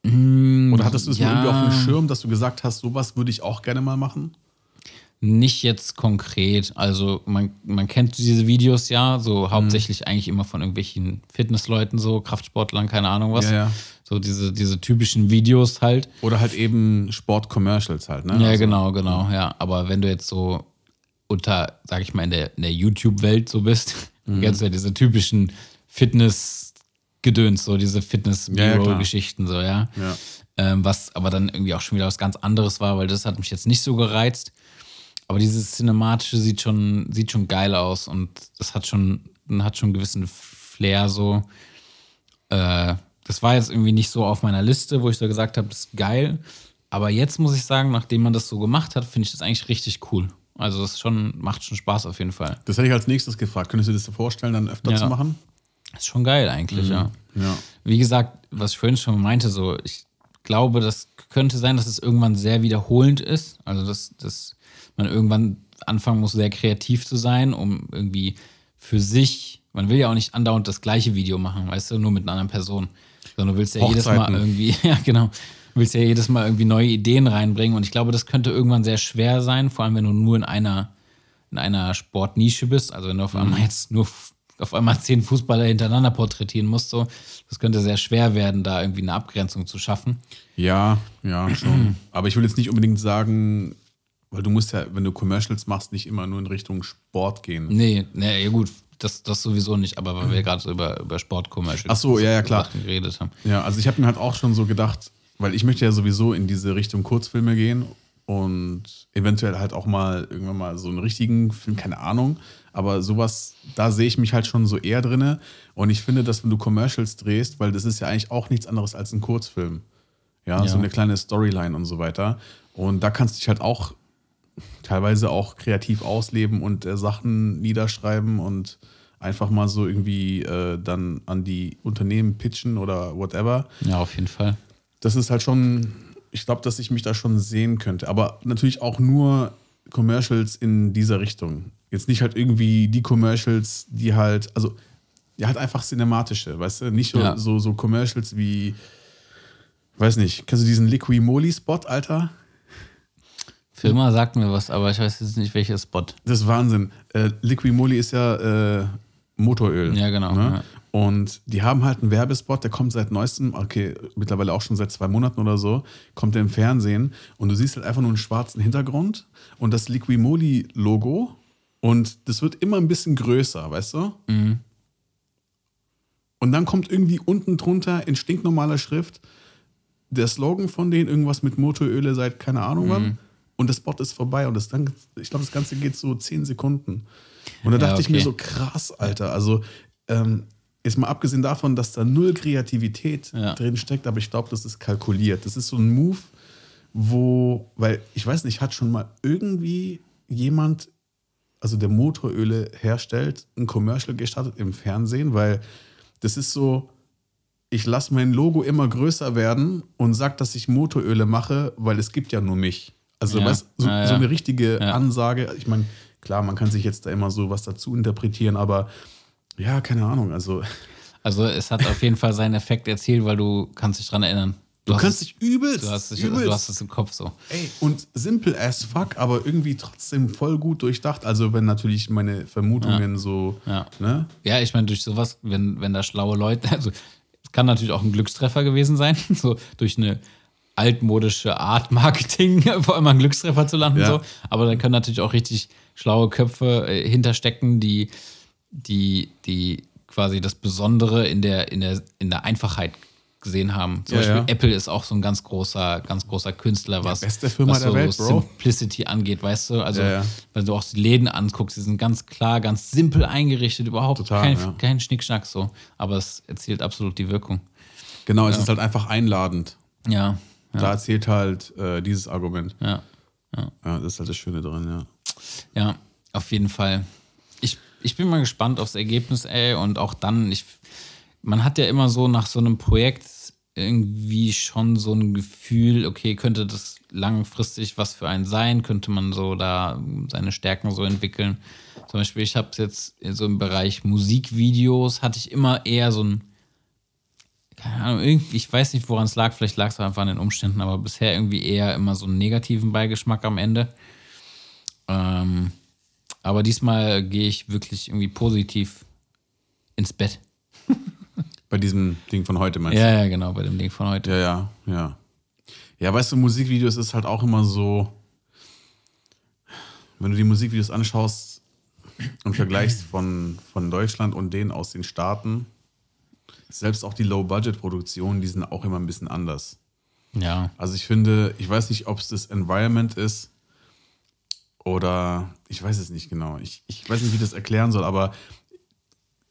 Oder hattest du es Mm, ja. mal irgendwie auf dem Schirm, dass du gesagt hast, sowas würde ich auch gerne mal machen? Nicht jetzt konkret. Also man, man kennt diese Videos ja, so hauptsächlich eigentlich immer von irgendwelchen Fitnessleuten, so Kraftsportlern, keine Ahnung was. Ja, ja. So diese, diese typischen Videos halt. Oder halt eben Sport-Commercials halt, ne? Ja, Also- genau, genau, ja. Aber wenn du jetzt so unter, sag ich mal, in der, in der YouTube-Welt so bist, Mhm. kennst du ja diese typischen Fitness-Gedöns, so diese Ja, ja, so, ja. Ja. Ähm, was aber dann irgendwie auch schon wieder was ganz anderes war, weil das hat mich jetzt nicht so gereizt. Aber dieses Cinematische sieht schon, sieht schon geil aus und das hat schon, hat schon einen gewissen Flair so. Äh, das war jetzt irgendwie nicht so auf meiner Liste, wo ich so gesagt habe, das ist geil. Aber jetzt muss ich sagen, nachdem man das so gemacht hat, finde ich das eigentlich richtig cool. Also das schon, macht schon Spaß auf jeden Fall. Das hätte ich als nächstes gefragt. Könntest du dir das vorstellen, dann öfter Ja. zu machen? Das ist schon geil eigentlich, ja. Ja. Wie gesagt, was ich vorhin schon meinte, so, ich glaube, das könnte sein, dass es irgendwann sehr wiederholend ist. Also, dass, dass man irgendwann anfangen muss, sehr kreativ zu sein, um irgendwie für sich, man will ja auch nicht andauernd das gleiche Video machen, weißt du, nur mit einer anderen Person. Sondern du willst ja jedes Mal irgendwie, ja, genau, du willst ja jedes Mal irgendwie neue Ideen reinbringen. Und ich glaube, das könnte irgendwann sehr schwer sein, vor allem wenn du nur in einer, in einer Sportnische bist. Also wenn du auf einmal jetzt nur auf einmal zehn Fußballer hintereinander porträtieren musst, so, das könnte sehr schwer werden, da irgendwie eine Abgrenzung zu schaffen. Ja, ja, schon. Aber ich will jetzt nicht unbedingt sagen, weil du musst ja, wenn du Commercials machst, nicht immer nur in Richtung Sport gehen. Nee, nee, ja gut, das, das sowieso nicht, aber weil wir gerade so über, über Sportcommercials Ach so, ja, ja, klar. Sachen geredet haben. Ja, also ich habe mir halt auch schon so gedacht, weil ich möchte ja sowieso in diese Richtung Kurzfilme gehen und eventuell halt auch mal irgendwann mal so einen richtigen Film, keine Ahnung. Aber sowas, da sehe ich mich halt schon so eher drinne. Und ich finde, dass wenn du Commercials drehst, weil das ist ja eigentlich auch nichts anderes als ein Kurzfilm. Ja, Ja. so eine kleine Storyline und so weiter. Und da kannst du dich halt auch teilweise auch kreativ ausleben und äh, Sachen niederschreiben und einfach mal so irgendwie äh, dann an die Unternehmen pitchen oder whatever. Ja, auf jeden Fall. Das ist halt schon, ich glaube, dass ich mich da schon sehen könnte. Aber natürlich auch nur Commercials in dieser Richtung. Jetzt nicht halt irgendwie die Commercials, die halt, also ja, halt einfach cinematische, weißt du? Nicht so, Ja. so, so Commercials wie, weiß nicht, kennst du diesen Liqui-Moly-Spot, Alter? Firma sagt mir was, aber ich weiß jetzt nicht, welcher Spot. Das ist Wahnsinn. Äh, Liqui Moly ist ja äh, Motoröl. Ja, genau, Ne? ja. Und die haben halt einen Werbespot, der kommt seit neuestem, okay, mittlerweile auch schon seit zwei Monaten oder so, kommt der im Fernsehen und du siehst halt einfach nur einen schwarzen Hintergrund und das Liquimoli-Logo und das wird immer ein bisschen größer, weißt du? Und dann kommt irgendwie unten drunter in stinknormaler Schrift der Slogan von denen, irgendwas mit Motoröle seit keine Ahnung wann. Und das Spot ist vorbei und das dann, ich glaube, das Ganze geht so zehn Sekunden. Und da Ja, dachte ich mir okay. so, krass, Alter. Also, ähm, ist mal abgesehen davon, dass da null Kreativität Ja. drin steckt, aber ich glaube, das ist kalkuliert. Das ist so ein Move, wo, weil ich weiß nicht, hat schon mal irgendwie jemand, also der Motoröle herstellt, ein Commercial gestartet im Fernsehen, weil das ist so, ich lasse mein Logo immer größer werden und sag, dass ich Motoröle mache, weil es gibt ja nur mich. Also Ja. weißt, so, Ja, ja. so eine richtige Ja. Ansage. Ich meine, klar, man kann sich jetzt da immer so was dazu interpretieren, aber ja, keine Ahnung. Also Also es hat auf jeden Fall seinen Effekt erzielt, weil du kannst dich dran erinnern. du hast kannst es, dich übelst, du hast, dich, übelst du hast es im Kopf so. Ey, und simple as fuck, aber irgendwie trotzdem voll gut durchdacht. Also, wenn natürlich meine Vermutungen so, Ja. ne? Ja, ich meine, durch sowas, wenn, wenn da schlaue Leute, also es kann natürlich auch ein Glückstreffer gewesen sein, so durch eine altmodische Art Marketing, vor allem einen Glückstreffer zu landen, Ja. so. Aber da können natürlich auch richtig schlaue Köpfe äh, hinterstecken, die, die, die quasi das Besondere in der, in der, in der Einfachheit gesehen haben. Zum Ja, Beispiel ja. Apple ist auch so ein ganz großer, ganz großer Künstler, was, beste Firma was so Welt. Simplicity angeht, weißt du? Also, wenn du auch die Läden anguckst, die sind ganz klar, ganz simpel eingerichtet, überhaupt Total, kein, kein Schnickschnack so. Aber es erzielt absolut die Wirkung. Genau, es ist halt einfach einladend. Ja, Da erzählt halt äh, dieses Argument. ja, Ja, das ist halt das Schöne drin, ja. ja, auf jeden Fall. Ich, ich bin mal gespannt aufs Ergebnis, ey. Und auch dann, ich, man hat ja immer so nach so einem Projekt irgendwie schon so ein Gefühl, okay, könnte das langfristig was für einen sein? Könnte man so da seine Stärken so entwickeln? Zum Beispiel, ich habe es jetzt so im Bereich Musikvideos, hatte ich immer eher so ein, keine Ahnung, irgendwie, ich weiß nicht, woran es lag, vielleicht lag es einfach an den Umständen, aber bisher irgendwie eher immer so einen negativen Beigeschmack am Ende. Ähm, aber diesmal gehe ich wirklich irgendwie positiv ins Bett. Bei diesem Ding von heute meinst Ja, ja, genau, bei dem Ding von heute. du? Ja, ja, ja. Ja, weißt du, Musikvideos ist halt auch immer so, wenn du die Musikvideos anschaust und vergleichst von, von Deutschland und denen aus den Staaten, selbst auch die Low-Budget-Produktionen, die sind auch immer ein bisschen anders. Ja, Also ich finde, ich weiß nicht, ob es das Environment ist oder ich weiß es nicht genau. Ich, ich weiß nicht, wie ich das erklären soll, aber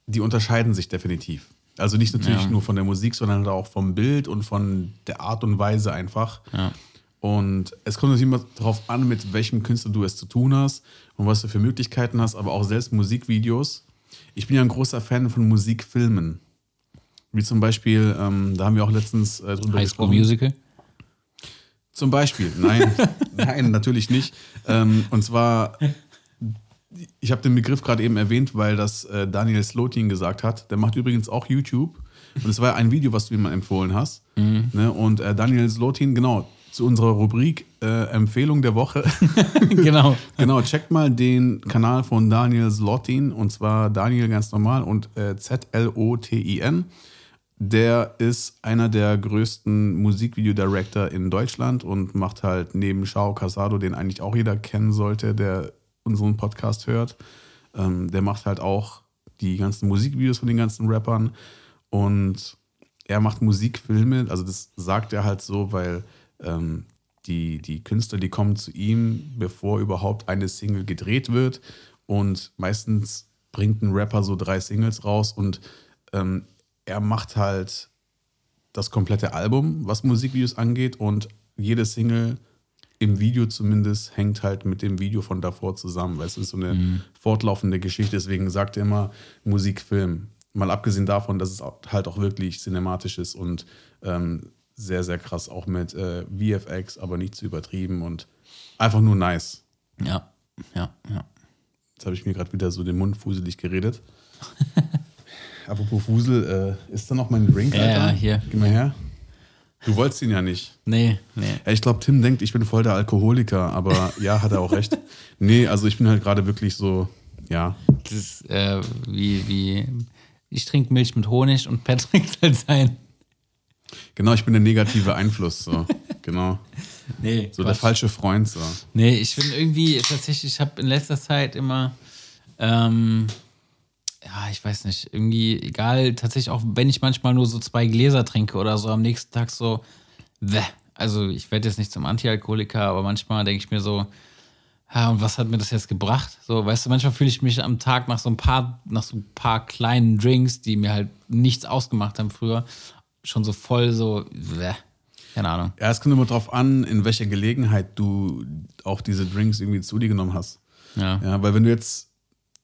die unterscheiden sich definitiv. Also nicht natürlich Ja. nur von der Musik, sondern auch vom Bild und von der Art und Weise einfach. ja, Und es kommt natürlich immer darauf an, mit welchem Künstler du es zu tun hast und was du für Möglichkeiten hast, aber auch selbst Musikvideos. Ich bin ja ein großer Fan von Musikfilmen. Wie zum Beispiel, ähm, da haben wir auch letztens äh, drüber High School Musical. zum Beispiel, nein, nein, natürlich nicht. Ähm, und zwar, ich habe den Begriff gerade eben erwähnt, weil das äh, Daniel Slotin gesagt hat. Der macht übrigens auch YouTube. Und es war ein Video, was du mir mal empfohlen hast. Ne? Und äh, Daniel Slotin, genau, zu unserer Rubrik äh, Empfehlung der Woche. genau. genau, checkt mal den Kanal von Daniel Slotin und zwar Daniel ganz normal und äh, Z-L-O-T-I-N. Der ist einer der größten Musikvideo-Director in Deutschland und macht halt neben Shao Casado, den eigentlich auch jeder kennen sollte, der unseren Podcast hört. Ähm, der macht halt auch die ganzen Musikvideos von den ganzen Rappern und er macht Musikfilme, also das sagt er halt so, weil ähm, die, die Künstler, die kommen zu ihm, bevor überhaupt eine Single gedreht wird und meistens bringt ein Rapper so drei Singles raus und ähm, er macht halt das komplette Album, was Musikvideos angeht und jede Single im Video zumindest hängt halt mit dem Video von davor zusammen. Du, es ist so eine fortlaufende Geschichte, deswegen sagt er immer Musikfilm. Mal abgesehen davon, dass es halt auch wirklich cinematisch ist und ähm, sehr, sehr krass, auch mit äh, VFX, aber nicht zu übertrieben und einfach nur nice. Ja, ja, ja. Jetzt habe ich mir gerade wieder so den Mund fuselig geredet. Apropos Fusel, äh, ist da noch mein Drink, Ja, Alter? ja, hier. Gib mal her. Du wolltest ihn ja nicht. Nee, nee. Ich glaube, Tim denkt, ich bin voll der Alkoholiker, aber ja, hat er auch recht. Nee, also ich bin halt gerade wirklich so, ja. Das ist äh, wie, wie Ich trinke Milch mit Honig und Pat trinkt halt sein. Genau, ich bin der negative Einfluss. So. genau. Nee, So der falsche Freund. So. Nee, ich finde irgendwie tatsächlich, ich habe in letzter Zeit immer, ähm, ja, ich weiß nicht, irgendwie egal, tatsächlich auch wenn ich manchmal nur so zwei Gläser trinke oder so am nächsten Tag so, bäh. also ich werde jetzt nicht zum Antialkoholiker, aber manchmal denke ich mir so, ja, und was hat mir das jetzt gebracht? So, weißt du, manchmal fühle ich mich am Tag nach so ein paar, nach so ein paar kleinen Drinks, die mir halt nichts ausgemacht haben früher, schon so voll so, bäh. keine Ahnung. Ja, es kommt immer drauf an, in welcher Gelegenheit du auch diese Drinks irgendwie zu dir genommen hast. Ja. Ja, weil wenn du jetzt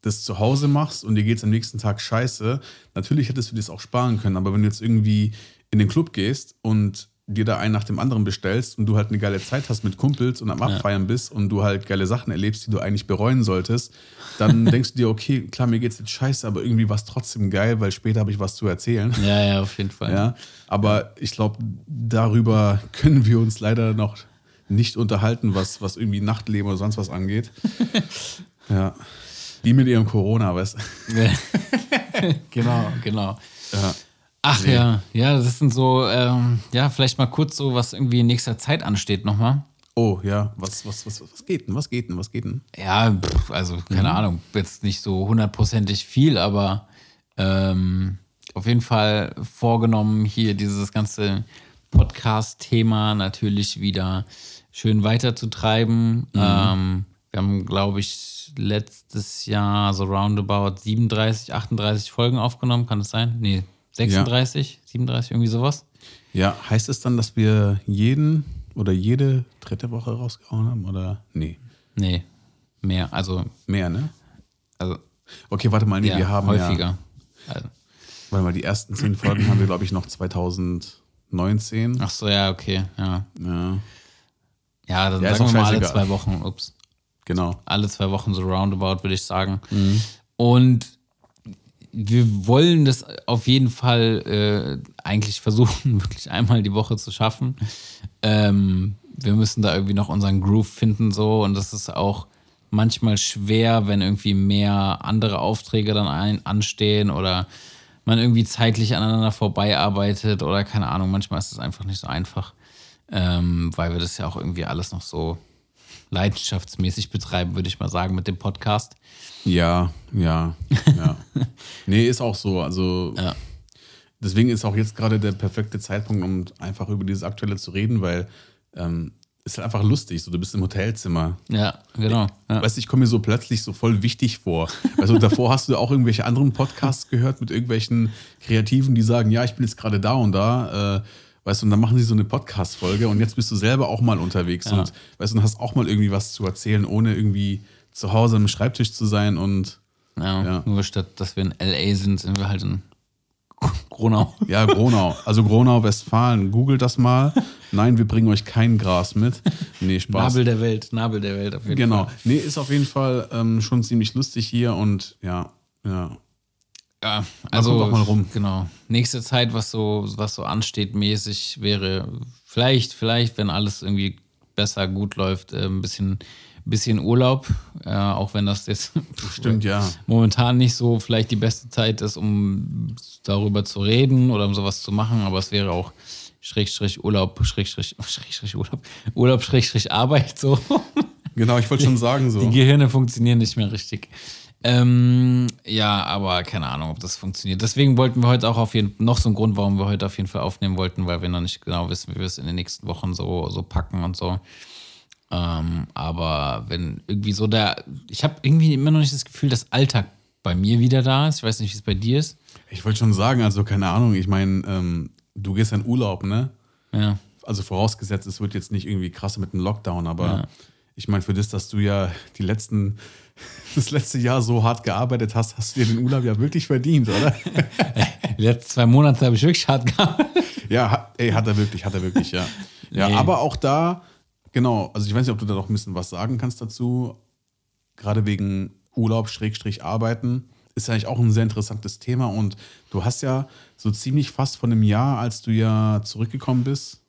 das zu Hause machst und dir geht es am nächsten Tag scheiße, natürlich hättest du das auch sparen können, aber wenn du jetzt irgendwie in den Club gehst und dir da einen nach dem anderen bestellst und du halt eine geile Zeit hast mit Kumpels und am Abfeiern bist und du halt geile Sachen erlebst, die du eigentlich bereuen solltest, dann denkst du dir, okay, klar, mir geht's jetzt scheiße, aber irgendwie war es trotzdem geil, weil später habe ich was zu erzählen. Ja, ja, auf jeden Fall. Ja, aber ich glaube, darüber können wir uns leider noch nicht unterhalten, was, was irgendwie Nachtleben oder sonst was angeht. ja. Die mit ihrem Corona, weißt du? genau, genau. Ja. Ach ja, ja, das sind so, ähm, ja, vielleicht mal kurz so, was irgendwie in nächster Zeit ansteht nochmal. Oh, ja, was, was, was, was geht denn? Was geht denn? Was geht denn? Ja, pff, also keine Mhm. Ahnung, jetzt nicht so hundertprozentig viel, aber ähm, auf jeden Fall vorgenommen, hier dieses ganze Podcast-Thema natürlich wieder schön weiterzutreiben. Mhm. Ähm, wir haben, glaube ich, letztes Jahr so roundabout 37, 38 Folgen aufgenommen, kann das sein? Nee, 36, 37, irgendwie sowas. Ja, heißt es dann, dass wir jeden oder jede dritte Woche rausgehauen haben? Oder? Nee, Nee, mehr, also, mehr, ne? also Okay, warte mal, nee, ja, wir haben häufiger. ja, Also, warte mal, die ersten zehn Folgen haben wir, glaube ich, noch 2019. ach so, ja, okay, ja. Ja, Ja, dann Ja, sagen wir mal alle zwei Wochen. Ups. Genau. Alle zwei Wochen so roundabout, würde ich sagen. Mhm. Und wir wollen das auf jeden Fall äh, eigentlich versuchen, wirklich einmal die Woche zu schaffen. Ähm, wir müssen da irgendwie noch unseren Groove finden, so. Und das ist auch manchmal schwer, wenn irgendwie mehr andere Aufträge dann ein, anstehen oder man irgendwie zeitlich aneinander vorbeiarbeitet oder keine Ahnung. Manchmal ist es einfach nicht so einfach, ähm, weil wir das ja auch irgendwie alles noch so leidenschaftsmäßig betreiben, würde ich mal sagen, mit dem Podcast. Ja, ja, ja. nee, ist auch so. Also Ja. deswegen ist auch jetzt gerade der perfekte Zeitpunkt, um einfach über dieses Aktuelle zu reden, weil ähm, ist halt einfach lustig. So, du bist im Hotelzimmer. Ja, genau. Ja. Weißt du, ich komme mir so plötzlich so voll wichtig vor. Also davor hast du auch irgendwelche anderen Podcasts gehört mit irgendwelchen Kreativen, die sagen, ja, ich bin jetzt gerade da und da. Äh, weißt du, und dann machen sie so eine Podcast-Folge und jetzt bist du selber auch mal unterwegs und weißt du, und hast auch mal irgendwie was zu erzählen, ohne irgendwie zu Hause am Schreibtisch zu sein und Ja, Ja. Nur statt, dass wir in L.A. sind, sind wir halt in Gronau. Ja, Gronau. Also Gronau, Westfalen. Googelt das mal. Nein, wir bringen euch kein Gras mit. Nee, Spaß. Nabel der Welt, Nabel der Welt auf jeden genau. Fall. Nee, ist auf jeden Fall ähm, schon ziemlich lustig hier und ja, ja. Ja, also auch mal rum. Genau. Nächste Zeit, was so, was so ansteht, mäßig wäre vielleicht, vielleicht, wenn alles irgendwie besser gut läuft, äh, ein bisschen, bisschen Urlaub. Äh, auch wenn das jetzt Stimmt, ja. momentan nicht so vielleicht die beste Zeit ist, um darüber zu reden oder um sowas zu machen, aber es wäre auch Schrägstrich Urlaub, Schrägstrich, Schrägstrich Urlaub, Urlaub, Schrägstrich Arbeit, so. Genau, ich wollte schon sagen so. Die Gehirne funktionieren nicht mehr richtig. Ähm, ja, aber keine Ahnung, ob das funktioniert. Deswegen wollten wir heute auch auf jeden noch so ein Grund, warum wir heute auf jeden Fall aufnehmen wollten, weil wir noch nicht genau wissen, wie wir es in den nächsten Wochen so, so packen und so. Ähm, aber wenn irgendwie so der, ich habe irgendwie immer noch nicht das Gefühl, dass Alltag bei mir wieder da ist. Ich weiß nicht, wie es bei dir ist. Ich wollte schon sagen, also keine Ahnung, ich meine, ähm, du gehst in Urlaub, ne? Ja, Also vorausgesetzt, es wird jetzt nicht irgendwie krass mit dem Lockdown, aber Ja. Ich meine, für das, dass du ja die letzten, das letzte Jahr so hart gearbeitet hast, hast du dir den Urlaub ja wirklich verdient, oder? die letzten zwei Monate habe ich wirklich hart gearbeitet. Ja, hat, ey, hat er wirklich, hat er wirklich, ja. Ja, Nee. aber auch da, genau, also ich weiß nicht, ob du da noch ein bisschen was sagen kannst dazu, gerade wegen Urlaub, Schrägstrich, Arbeiten, ist ja eigentlich auch ein sehr interessantes Thema und du hast ja so ziemlich fast von einem Jahr, als du ja zurückgekommen bist,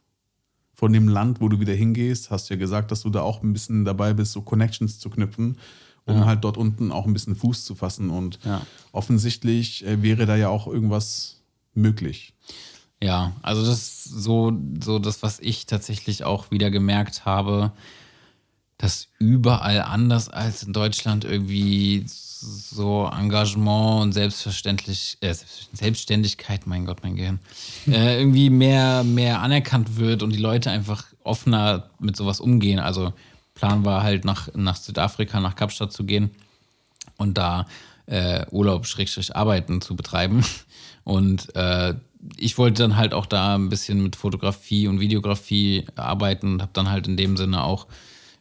von dem Land, wo du wieder hingehst, hast du ja gesagt, dass du da auch ein bisschen dabei bist, so Connections zu knüpfen. um halt dort unten auch ein bisschen Fuß zu fassen. Und Ja. offensichtlich äh, wäre da ja auch irgendwas möglich. Ja, also das ist so, so das, was ich tatsächlich auch wieder gemerkt habe, dass überall anders als in Deutschland irgendwie so Engagement und Selbstverständlich, äh, Selbstständigkeit, mein Gott, mein Gehirn, äh, irgendwie mehr, mehr anerkannt wird und die Leute einfach offener mit sowas umgehen. Also Plan war halt nach, nach Südafrika, nach Kapstadt zu gehen und da äh, Urlaub, Schrägstrich, Arbeiten zu betreiben. Und äh, ich wollte dann halt auch da ein bisschen mit Fotografie und Videografie arbeiten und habe dann halt in dem Sinne auch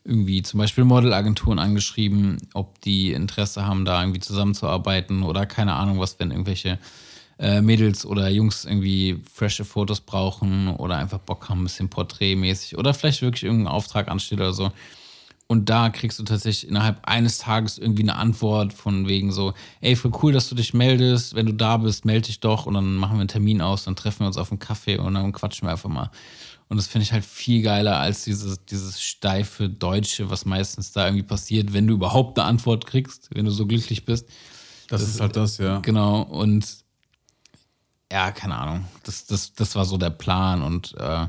irgendwie zum Beispiel Modelagenturen angeschrieben, ob die Interesse haben, da irgendwie zusammenzuarbeiten oder keine Ahnung was, wenn irgendwelche äh, Mädels oder Jungs irgendwie frische Fotos brauchen oder einfach Bock haben, ein bisschen porträtmäßig oder vielleicht wirklich irgendein Auftrag ansteht oder so. Und da kriegst du tatsächlich innerhalb eines Tages irgendwie eine Antwort von wegen so, ey, voll cool, dass du dich meldest. Wenn du da bist, melde dich doch und dann machen wir einen Termin aus, dann treffen wir uns auf einen Kaffee und dann quatschen wir einfach mal. Und das finde ich halt viel geiler als dieses, dieses steife Deutsche, was meistens da irgendwie passiert, wenn du überhaupt eine Antwort kriegst, wenn du so glücklich bist. Das, ist halt das, ja. Genau, und ja, keine Ahnung. Das, das, das war so der Plan und äh,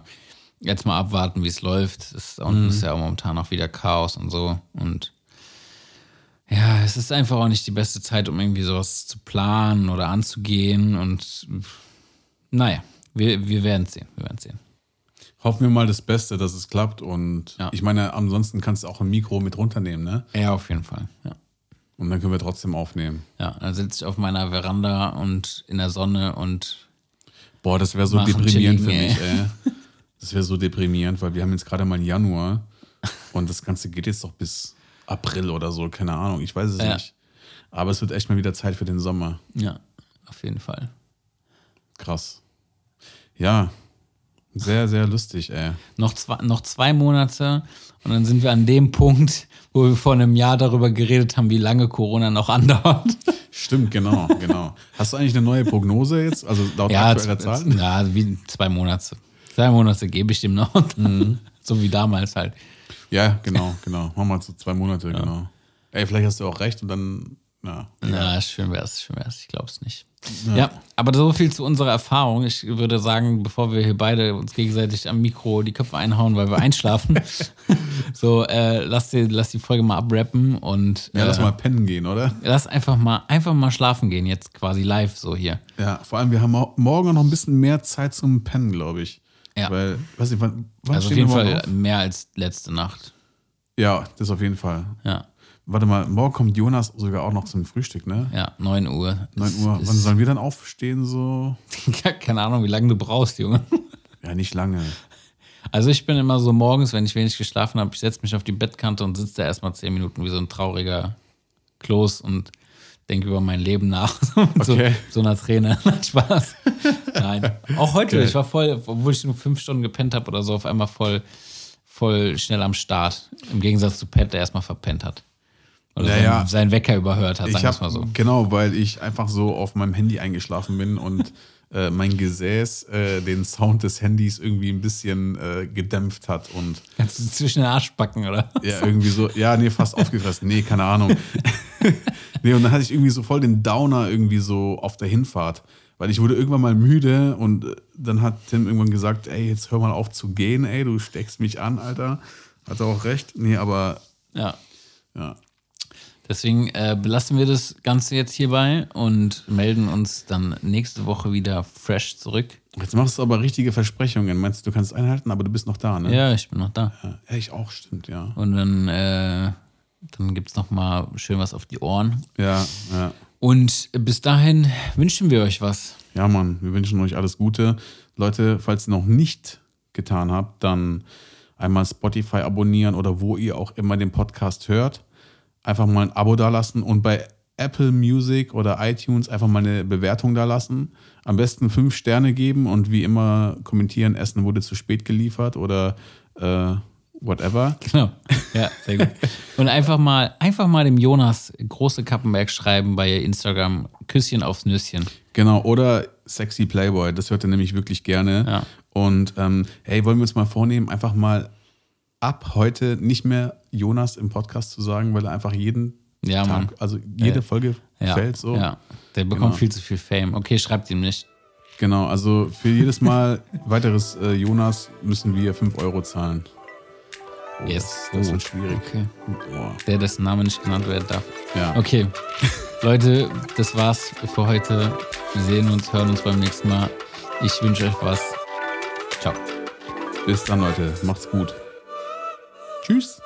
jetzt mal abwarten, wie es läuft. Es unten ist ja auch momentan auch wieder Chaos und so. Und ja, es ist einfach auch nicht die beste Zeit, um irgendwie sowas zu planen oder anzugehen. Und naja, wir, wir werden sehen. Wir werden sehen. Hoffen wir mal das Beste, dass es klappt. Und Ja. ich meine, ansonsten kannst du auch ein Mikro mit runternehmen, ne? Ja, auf jeden Fall. Ja. Und dann können wir trotzdem aufnehmen. Ja, dann sitze ich auf meiner Veranda und in der Sonne und Boah, das wäre so deprimierend für mich, ey. Das wäre so deprimierend, weil wir haben jetzt gerade mal Januar und das Ganze geht jetzt doch bis April oder so, keine Ahnung, ich weiß es Ja. nicht. Aber es wird echt mal wieder Zeit für den Sommer. ja, auf jeden Fall. Krass. Ja, sehr, sehr lustig, ey. Noch zwei, noch zwei Monate und dann sind wir an dem Punkt, wo wir vor einem Jahr darüber geredet haben, wie lange Corona noch andauert. Stimmt, genau, genau. Hast du eigentlich eine neue Prognose jetzt? Also laut Ja, aktueller Zahlen? ja, wie zwei Monate. Zwei Monate gebe ich dem noch. Mhm. so wie damals halt. Ja, genau, genau. Machen wir so zwei Monate, genau. Ey, vielleicht hast du auch recht und dann, ja. Na, schön wär's, schön wär's. Ich glaube es nicht. Ja. aber so viel zu unserer Erfahrung. Ich würde sagen, bevor wir hier beide uns gegenseitig am Mikro die Köpfe einhauen, weil wir einschlafen, so äh, lass, die, lass die Folge mal abrappen und Ja, lass äh, mal pennen gehen, oder? lass einfach mal einfach mal schlafen gehen jetzt quasi live so hier. Ja, vor allem, wir haben auch morgen noch ein bisschen mehr Zeit zum Pennen, glaube ich. Ja. Weil, weiß ich, wann, wann Also auf jeden Fall auf? mehr als letzte Nacht. Ja, das auf jeden Fall. Ja, Warte mal, morgen kommt Jonas sogar auch noch zum Frühstück, ne? ja, 9 Uhr. 9 Uhr. Das Wann ist- sollen wir dann aufstehen? So? Keine Ahnung, wie lange du brauchst, Junge. Ja, nicht lange. Also ich bin immer so morgens, wenn ich wenig geschlafen habe, ich setze mich auf die Bettkante und sitze da erstmal zehn Minuten wie so ein trauriger Kloß und denke über mein Leben nach. So, Okay. so einer Träne. Spaß. Nein. Auch heute, Geil. ich war voll, obwohl ich nur fünf Stunden gepennt habe oder so, auf einmal voll, voll schnell am Start. Im Gegensatz zu Pat, der erstmal verpennt hat. Oder Ja, sein, ja. seinen Wecker überhört hat, sagen wir mal so. genau, weil ich einfach so auf meinem Handy eingeschlafen bin und äh, mein Gesäß äh, den Sound des Handys irgendwie ein bisschen äh, gedämpft hat und Kannst du zwischen den Arsch packen, oder? ja, irgendwie so, ja, nee, fast aufgefressen. Nee, keine Ahnung. nee, und dann hatte ich irgendwie so voll den Downer irgendwie so auf der Hinfahrt. Weil ich wurde irgendwann mal müde und äh, dann hat Tim irgendwann gesagt, ey, jetzt hör mal auf zu gehen, ey, du steckst mich an, Alter. Hat er auch recht. Nee, aber Ja. ja. Deswegen äh, belassen wir das Ganze jetzt hierbei und melden uns dann nächste Woche wieder fresh zurück. Jetzt machst du aber richtige Versprechungen. Meinst du, du kannst einhalten, aber du bist noch da, ne? Ja, ich bin noch da. Ja, ich auch, stimmt, ja. Und dann, äh, dann gibt es noch mal schön was auf die Ohren. Ja, ja. Und bis dahin wünschen wir euch was. Ja, Mann, wir wünschen euch alles Gute. Leute, falls ihr noch nicht getan habt, dann einmal Spotify abonnieren oder wo ihr auch immer den Podcast hört. Einfach mal ein Abo dalassen und bei Apple Music oder iTunes einfach mal eine Bewertung dalassen. Am besten fünf Sterne geben und wie immer kommentieren, Essen wurde zu spät geliefert oder äh, whatever. Genau. Ja, sehr gut. Und einfach mal, einfach mal dem Jonas große Kappenberg schreiben bei Instagram. Küsschen aufs Nüsschen. Genau, oder Sexy Playboy, das hört er nämlich wirklich gerne. Ja. Und ähm, hey, wollen wir uns mal vornehmen, einfach mal ab heute nicht mehr Jonas im Podcast zu sagen, weil er einfach jeden Ja, Mann. Also jede Äh, Folge Ja, fällt so. Ja, der bekommt Genau. viel zu viel Fame. Okay, schreibt ihm nicht. Genau, also für jedes Mal weiteres äh, Jonas müssen wir 5 Euro zahlen. Oh, Yes. Das, Oh, wird schwierig. Okay. Boah. Der, dessen Name nicht genannt werden darf. Ja. Okay. Leute, das war's für heute. Wir sehen uns, hören uns beim nächsten Mal. Ich wünsche euch was. Ciao. Bis dann, Leute. Macht's gut. Tschüss.